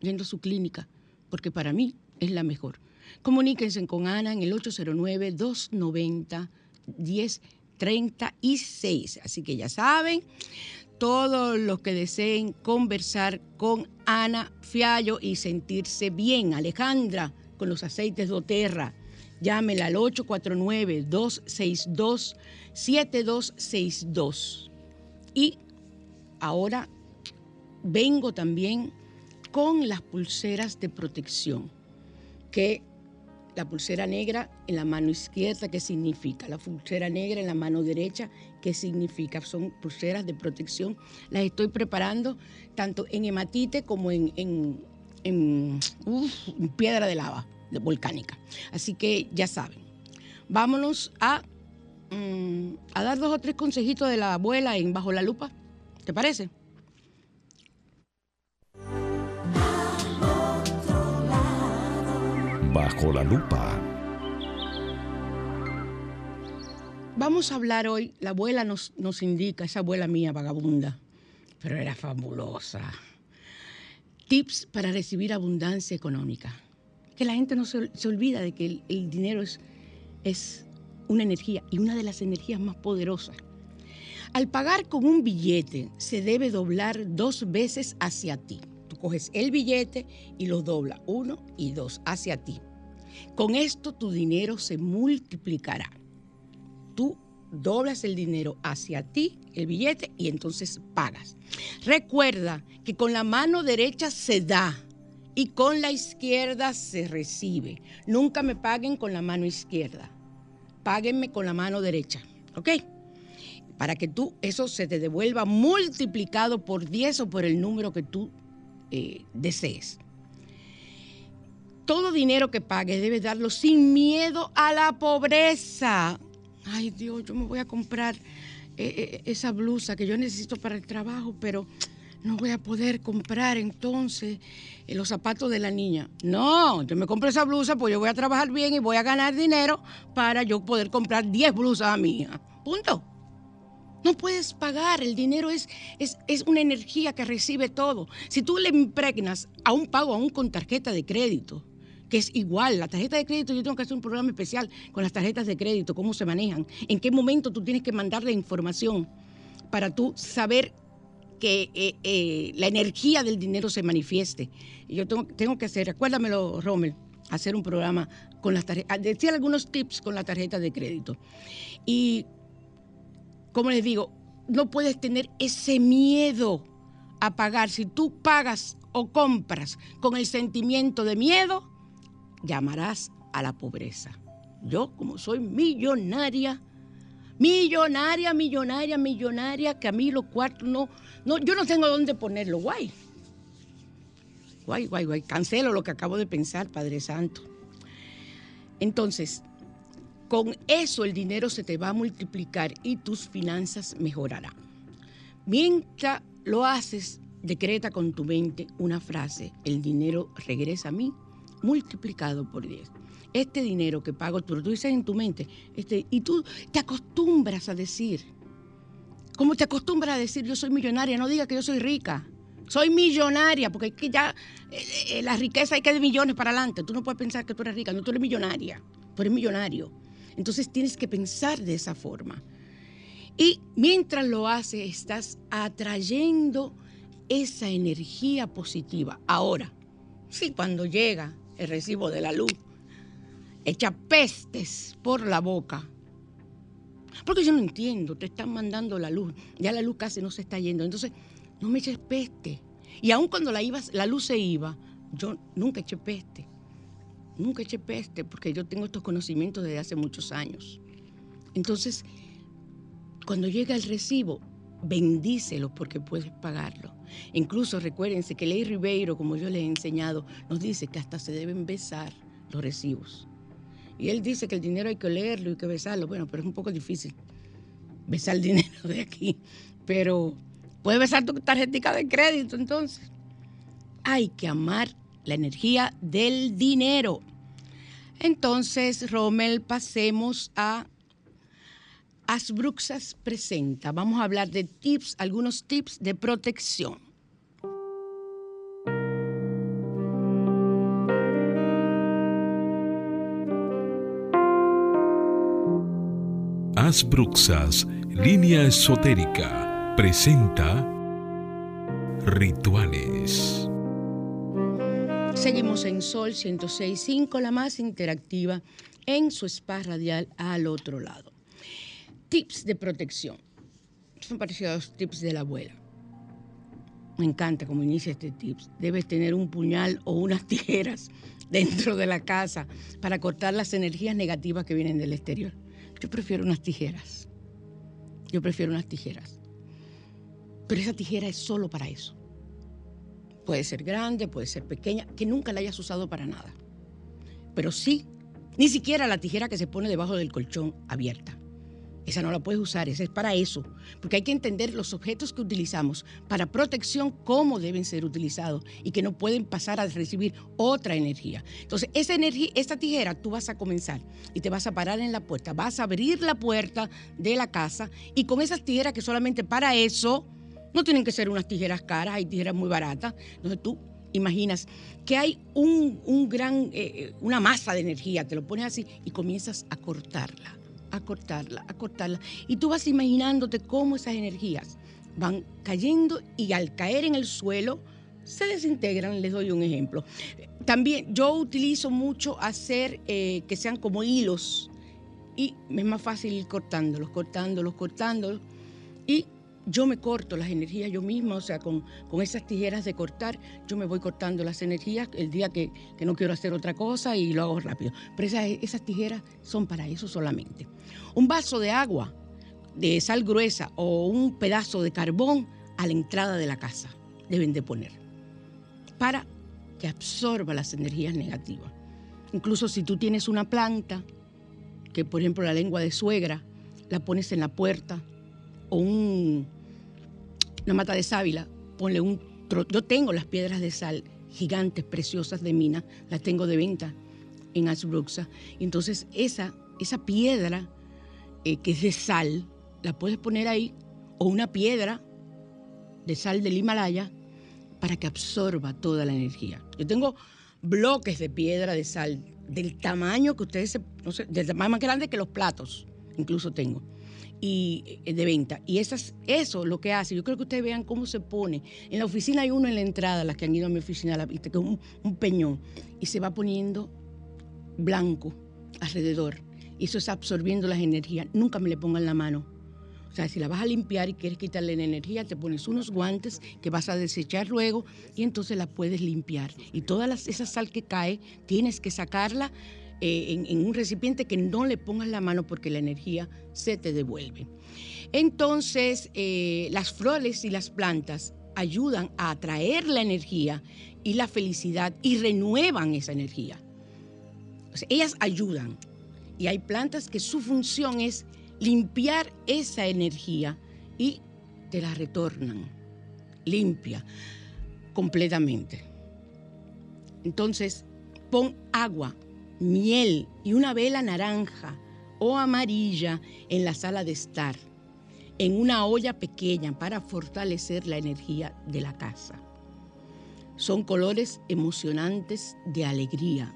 yendo a su clínica, porque para mí es la mejor. Comuníquense con Ana en el 809-290-1036. Así que ya saben, todos los que deseen conversar con Ana Fiallo y sentirse bien, Alejandra, con los aceites doTERRA, llámela al 849-262-7262. Y ahora vengo también con las pulseras de protección, que la pulsera negra en la mano izquierda, ¿qué significa? La pulsera negra en la mano derecha, ¿qué significa? Son pulseras de protección. Las estoy preparando tanto en hematite como en, en- en, piedra de lava volcánica. Así que ya saben. Vámonos a, mm, a dar dos o tres consejitos de la abuela en Bajo la Lupa. ¿Te parece? Bajo la lupa. Vamos a hablar hoy, la abuela nos, nos indica, esa abuela mía vagabunda, pero era fabulosa. Tips para recibir abundancia económica. Que la gente no se, se olvida de que el, dinero es, es una energía y una de las energías más poderosas. Al pagar con un billete se debe doblar dos veces hacia ti. Coges el billete y lo dobla uno y dos hacia ti. Con esto tu dinero se multiplicará tú doblas el dinero hacia ti, el billete, y entonces pagas. Recuerda que con la mano derecha se da y con la izquierda se recibe. Nunca me paguen con la mano izquierda. Páguenme con la mano derecha, ¿ok? Para que tú eso se te devuelva multiplicado por 10 o por el número que tú eh, desees. Todo dinero que pagues debes darlo sin miedo a la pobreza. Ay Dios, yo me voy a comprar eh, eh, esa blusa que yo necesito para el trabajo, pero no voy a poder comprar entonces eh, los zapatos de la niña. No, yo me compro esa blusa, pues yo voy a trabajar bien y voy a ganar dinero para yo poder comprar 10 blusas a mi hija. Punto. No puedes pagar, el dinero es, es, es, una energía que recibe todo. Si tú le impregnas a un pago aún con tarjeta de crédito, que es igual, la tarjeta de crédito, yo tengo que hacer un programa especial con las tarjetas de crédito, cómo se manejan, en qué momento tú tienes que mandarle información para tú saber que eh, eh, la energía del dinero se manifieste. Yo tengo, tengo que hacer, acuérdamelo, Rommel, hacer un programa con las tarjetas, decir algunos tips con la tarjeta de crédito. Y, como les digo, no puedes tener ese miedo a pagar. Si tú pagas o compras con el sentimiento de miedo, llamarás a la pobreza. Yo, como soy millonaria, millonaria, millonaria, millonaria, que a mí los cuartos no, no, yo no tengo dónde ponerlo, guay. Guay, guay, guay. Cancelo lo que acabo de pensar, Padre Santo. Entonces, con eso el dinero se te va a multiplicar y tus finanzas mejorarán. Mientras lo haces, decreta con tu mente una frase, el dinero regresa a mí multiplicado por 10. Este dinero que pago, tú lo dices en tu mente, este, y tú te acostumbras a decir, como te acostumbras a decir yo soy millonaria, no diga que yo soy rica. Soy millonaria, porque que ya eh, eh, la riqueza hay que de millones para adelante. Tú no puedes pensar que tú eres rica, no, tú eres millonaria, tú eres millonario. Entonces tienes que pensar de esa forma. Y mientras lo haces, estás atrayendo esa energía positiva. Ahora, sí, cuando llega el recibo de la luz, echa pestes por la boca porque yo no entiendo, te están mandando la luz, ya la luz casi no se está yendo. Entonces, no me eches peste. Y aun cuando la, la luz se iba, yo nunca eché peste. Nunca eché peste porque yo tengo estos conocimientos desde hace muchos años. Entonces, cuando llega el recibo, bendícelo porque puedes pagarlo. Incluso recuérdense que Ley Ribeiro, como yo les he enseñado, nos dice que hasta se deben besar los recibos. Y él dice que el dinero hay que leerlo y que besarlo. Bueno, pero es un poco difícil besar el dinero de aquí. Pero puedes besar tu tarjetita de crédito entonces. Hay que amar la energía del dinero. Entonces, Rommel, pasemos a Asbruxas presenta. Vamos a hablar de tips, algunos tips de protección. Bruxas, línea esotérica, presenta Rituales. Seguimos en Sol 106.5, la más interactiva, en su spa radial al otro lado. Tips de protección. Son parecidos a los tips de la abuela. Me encanta cómo inicia este tips. Debes tener un puñal o unas tijeras dentro de la casa para cortar las energías negativas que vienen del exterior. Yo prefiero unas tijeras. Yo prefiero unas tijeras. Pero esa tijera es solo para eso. Puede ser grande, puede ser pequeña, que nunca la hayas usado para nada. Pero sí, ni siquiera la tijera que se pone debajo del colchón abierta. Esa no la puedes usar, esa es para eso. Porque hay que entender los objetos que utilizamos para protección, cómo deben ser utilizados y que no pueden pasar a recibir otra energía. Entonces, esa energía, esta tijera, tú vas a comenzar y te vas a parar en la puerta, vas a abrir la puerta de la casa y con esas tijeras que solamente para eso, no tienen que ser unas tijeras caras, hay tijeras muy baratas. Entonces tú imaginas que hay un, gran, eh, eh, una masa de energía, te lo pones así y comienzas a cortarla a cortarla, a cortarla. Y tú vas imaginándote cómo esas energías van cayendo y al caer en el suelo se desintegran. Les doy un ejemplo. También yo utilizo mucho hacer eh, que sean como hilos y es más fácil ir cortándolos, cortándolos, cortándolos. Yo me corto las energías yo misma, o sea, con, con, esas tijeras de cortar, yo me voy cortando las energías el día que, no quiero hacer otra cosa y lo hago rápido. Pero esas, esas tijeras son para eso solamente. Un vaso de agua, de sal gruesa o un pedazo de carbón a la entrada de la casa deben de poner para que absorba las energías negativas. Incluso si tú tienes una planta, que por ejemplo la lengua de suegra, la pones en la puerta o un, una mata de sábila, ponle un... tro- Yo tengo las piedras de sal gigantes, preciosas de mina, las tengo de venta en Ashbrooksa. Entonces esa, esa piedra eh, que es de sal, la puedes poner ahí, o una piedra de sal del Himalaya, para que absorba toda la energía. Yo tengo bloques de piedra de sal del tamaño que ustedes, se- no sé, del tamaño más grande que los platos, incluso tengo, y eh, de venta. Y esas, eso lo que hace, yo creo que ustedes vean cómo se pone. En la oficina hay uno en la entrada, las que han ido a mi oficina, la viste, que es un, peñón, y se va poniendo blanco alrededor. Y eso está absorbiendo las energías. Nunca me le pongan la mano. O sea, si la vas a limpiar y quieres quitarle la energía, te pones unos guantes que vas a desechar luego y entonces la puedes limpiar. Y toda esa sal que cae, tienes que sacarla eh, en, un recipiente que no le pongas la mano porque la energía se te devuelve. Entonces, eh, las flores y las plantas ayudan a atraer la energía y la felicidad y renuevan esa energía. Ellas ayudan. Y hay plantas que su función es limpiar esa energía y te la retornan limpia completamente. Entonces, pon agua, miel y una vela naranja o amarilla en la sala de estar, en una olla pequeña para fortalecer la energía de la casa. Son colores emocionantes de alegría.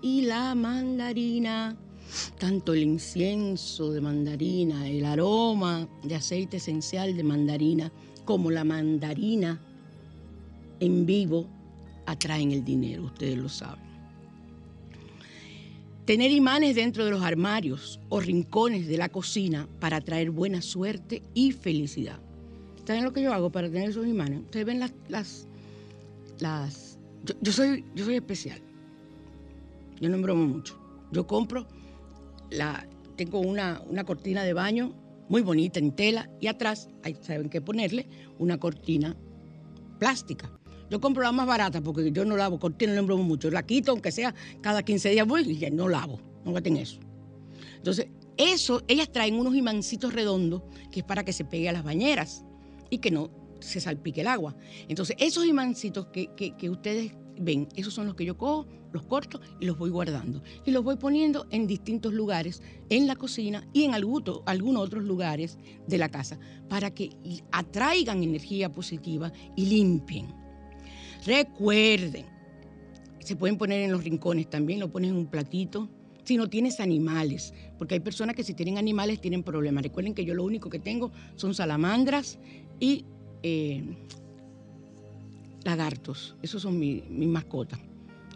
Y la mandarina, tanto el incienso de mandarina, el aroma de aceite esencial de mandarina, como la mandarina en vivo atraen el dinero, ustedes lo saben. Tener imanes dentro de los armarios o rincones de la cocina para traer buena suerte y felicidad. ¿Saben lo que yo hago para tener esos imanes? Ustedes ven las... las, las yo, soy, yo soy especial. Yo no bromo mucho. Yo compro, la, tengo una, una cortina de baño muy bonita en tela y atrás, ahí saben qué ponerle, una cortina plástica. Yo compro la más barata porque yo no lavo cortina, no bromo mucho. La quito, aunque sea cada 15 días voy y ya no lavo. No gaten eso. Entonces, eso, ellas traen unos imancitos redondos que es para que se pegue a las bañeras y que no se salpique el agua. Entonces, esos imancitos que, que- ustedes ven, esos son los que yo cojo, los corto y los voy guardando. Y los voy poniendo en distintos lugares, en la cocina y en alguno- algunos otros lugares de la casa, para que atraigan energía positiva y limpien. Recuerden, se pueden poner en los rincones también, lo pones en un platito. Si no tienes animales, porque hay personas que si tienen animales tienen problemas. Recuerden que yo lo único que tengo son salamandras y eh, lagartos. Esos son mi- mis mascotas.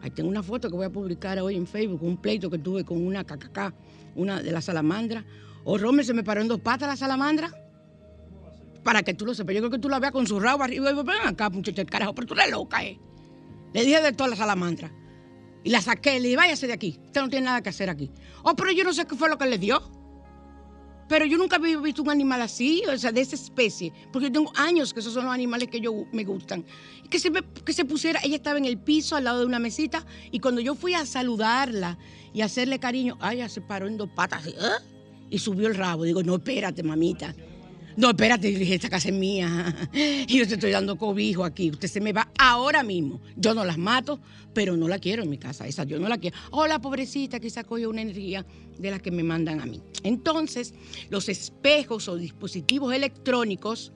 Ahí tengo una foto que voy a publicar hoy en Facebook, un pleito que tuve con una cacacá, una de las salamandras. O Romer se me paró en dos patas la salamandra. Para que tú lo sepas. Yo creo que tú la veas con su rabo arriba. Y yo, ven acá, muchacha, el carajo, pero tú eres loca, ¿eh? Le dije de toda la salamandra. Y la saqué, le dije, váyase de aquí. Usted no tiene nada que hacer aquí. Oh, pero yo no sé qué fue lo que le dio. Pero yo nunca había visto un animal así, o sea, de esa especie. Porque yo tengo años que esos son los animales que yo me gustan. Que se, me- que se pusiera, ella estaba en el piso al lado de una mesita. Y cuando yo fui a saludarla y hacerle cariño, ay, ella se paró en dos patas ¿ah? y subió el rabo. Digo, no, espérate, mamita. No, espérate, dije, esta casa es mía. Y yo te estoy dando cobijo aquí. Usted se me va ahora mismo. Yo no las mato, pero no la quiero en mi casa. Esa yo no la quiero. Hola, pobrecita, quizá coge una energía de la que me mandan a mí. Entonces, los espejos o dispositivos electrónicos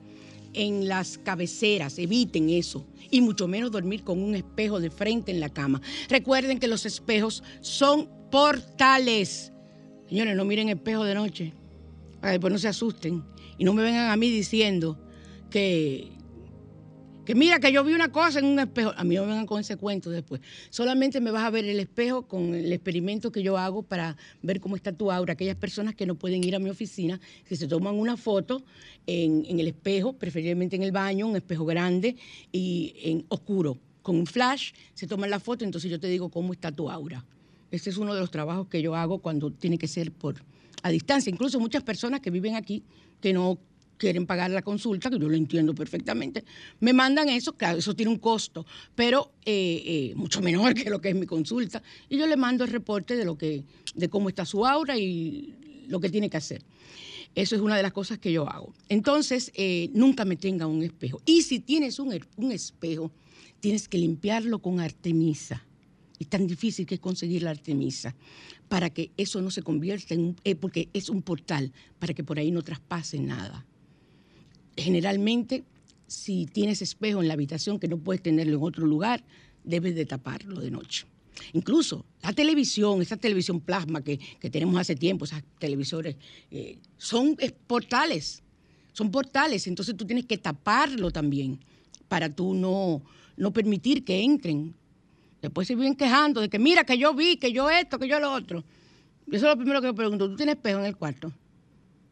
en las cabeceras, eviten eso. Y mucho menos dormir con un espejo de frente en la cama. Recuerden que los espejos son portales. Señores, no miren espejo de noche. Para que después no se asusten. No me vengan a mí diciendo que, que mira que yo vi una cosa en un espejo. A mí no me vengan con ese cuento después. Solamente me vas a ver el espejo con el experimento que yo hago para ver cómo está tu aura. Aquellas personas que no pueden ir a mi oficina, que se toman una foto en, en el espejo, preferiblemente en el baño, un espejo grande y en oscuro. Con un flash se toman la foto, entonces yo te digo cómo está tu aura. Este es uno de los trabajos que yo hago cuando tiene que ser por a distancia. Incluso muchas personas que viven aquí que no quieren pagar la consulta, que yo lo entiendo perfectamente, me mandan eso, claro, eso tiene un costo, pero eh, eh, mucho menor que lo que es mi consulta, y yo le mando el reporte de lo que, de cómo está su aura y lo que tiene que hacer. Eso es una de las cosas que yo hago. Entonces, eh, nunca me tenga un espejo. Y si tienes un, un espejo, tienes que limpiarlo con artemisa. Y tan difícil que es conseguir la artemisa para que eso no se convierta en un, eh, porque es un portal, para que por ahí no traspase nada. Generalmente, si tienes espejo en la habitación que no puedes tenerlo en otro lugar, debes de taparlo de noche. Incluso la televisión, esa televisión plasma que, que tenemos hace tiempo, esas televisores, eh, son portales, son portales, entonces tú tienes que taparlo también para tú no, no permitir que entren. Después se vienen quejando de que mira que yo vi, que yo esto, que yo lo otro. Eso es lo primero que me pregunto, ¿tú tienes espejo en el cuarto?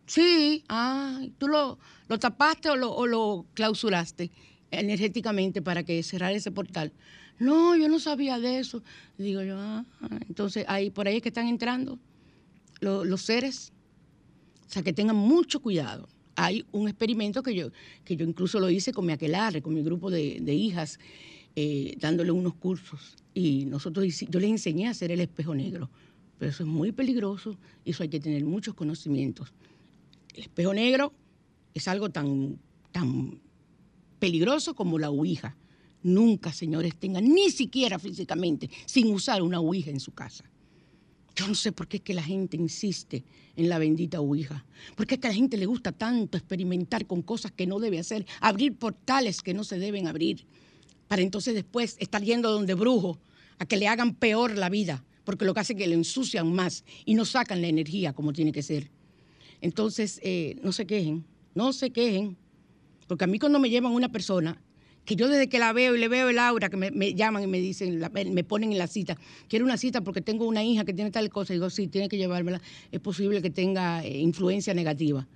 Sí, ah, ¿tú lo, lo tapaste o lo, o lo clausuraste energéticamente para que cerrara ese portal? No, yo no sabía de eso. Digo yo, ah, entonces ahí por ahí es que están entrando los, los seres. O sea, que tengan mucho cuidado. Hay un experimento que yo, que yo incluso lo hice con mi aquelarre, con mi grupo de, de hijas, eh, dándole unos cursos. Y nosotros, yo les enseñé a hacer el espejo negro. Pero eso es muy peligroso y eso hay que tener muchos conocimientos. El espejo negro es algo tan, tan peligroso como la ouija. Nunca, señores, tengan ni siquiera físicamente, sin usar una ouija en su casa. Yo no sé por qué es que la gente insiste en la bendita ouija. ¿Por qué es que a la gente le gusta tanto experimentar con cosas que no debe hacer? Abrir portales que no se deben abrir. Para entonces después estar yendo donde brujo a que le hagan peor la vida. Porque lo que hace es que le ensucian más y no sacan la energía como tiene que ser. Entonces, eh, no se quejen, no se quejen. Porque a mí cuando me llevan una persona, que yo desde que la veo y le veo el aura, que me, llaman y me dicen, me ponen en la cita, quiero una cita porque tengo una hija que tiene tal cosa, y digo, sí, tiene que llevármela, es posible que tenga eh, influencia negativa.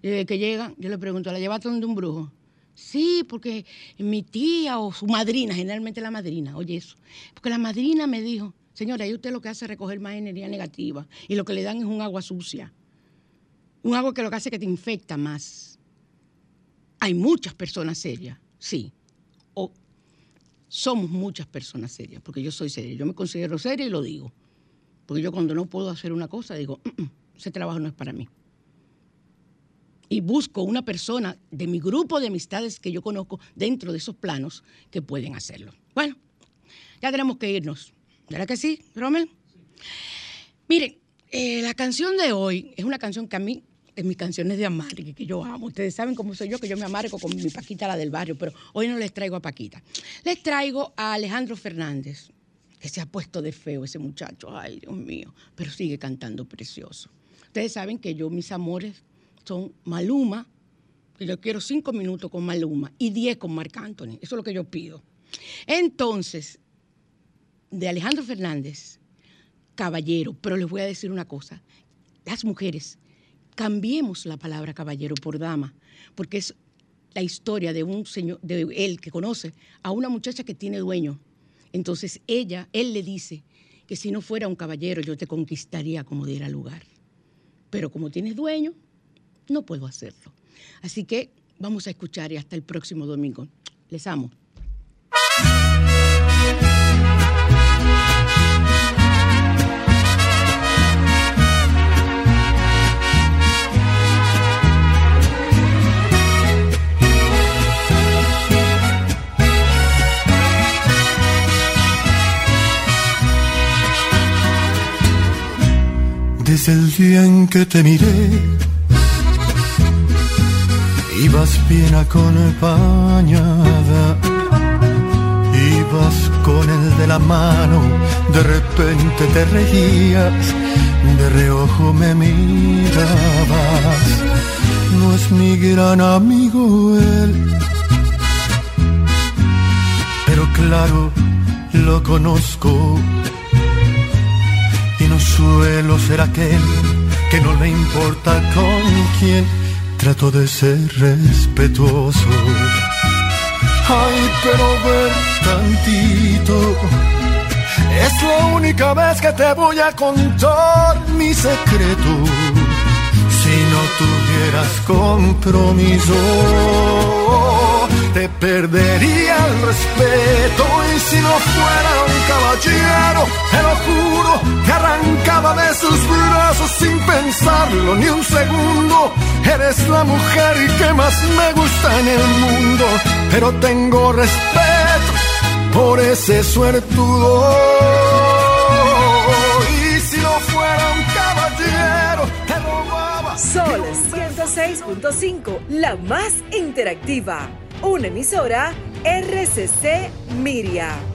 Y desde que llega, yo le pregunto, ¿la llevaste donde un brujo? Sí, porque mi tía o su madrina, generalmente la madrina, oye eso, porque la madrina me dijo, señora, ahí usted lo que hace es recoger más energía negativa y lo que le dan es un agua sucia, un agua que lo que hace es que te infecta más. Hay muchas personas serias, sí, o somos muchas personas serias, porque yo soy seria, yo me considero seria y lo digo, porque yo cuando no puedo hacer una cosa digo, "Mm, mm, ese trabajo no es para mí. Y busco una persona de mi grupo de amistades que yo conozco dentro de esos planos que pueden hacerlo. Bueno, ya tenemos que irnos. ¿Verdad que sí, Rommel? Miren, eh, la canción de hoy es una canción que a mí, de mis canciones de amargue, que yo amo. Ustedes saben cómo soy yo, que yo me amargo con mi Paquita, la del barrio, pero hoy no les traigo a Paquita. Les traigo a Alejandro Fernández, que se ha puesto de feo ese muchacho, ay Dios mío, pero sigue cantando precioso. Ustedes saben que yo, mis amores son Maluma, que yo quiero cinco minutos con Maluma y diez con Marc Anthony, eso es lo que yo pido. Entonces, de Alejandro Fernández, caballero, pero les voy a decir una cosa, las mujeres, cambiemos la palabra caballero por dama, porque es la historia de un señor, de él que conoce a una muchacha que tiene dueño. Entonces ella, él le dice que si no fuera un caballero yo te conquistaría como diera lugar. Pero como tienes dueño, no puedo hacerlo. Así que vamos a escuchar y hasta el próximo domingo. Les amo. Desde el día en que te miré, ibas bien acompañada, ibas con el de la mano, de repente te reías, de reojo me mirabas. No es mi gran amigo él, pero claro, lo conozco. Y no suelo ser aquel que no le importa con quién trato de ser respetuoso. Ay, pero ver tantito. Es la única vez que te voy a contar mi secreto. Si no tuvieras compromiso, te perdería el respeto. Y si no fuera un caballero, te lo juro, te arrancaba de sus brazos sin pensarlo ni un segundo. Eres la mujer que más me gusta en el mundo, pero tengo respeto por ese suertudo. Y si no fuera un caballero, te robaba. Sol 106.5, la más interactiva. Una emisora RCC Miria.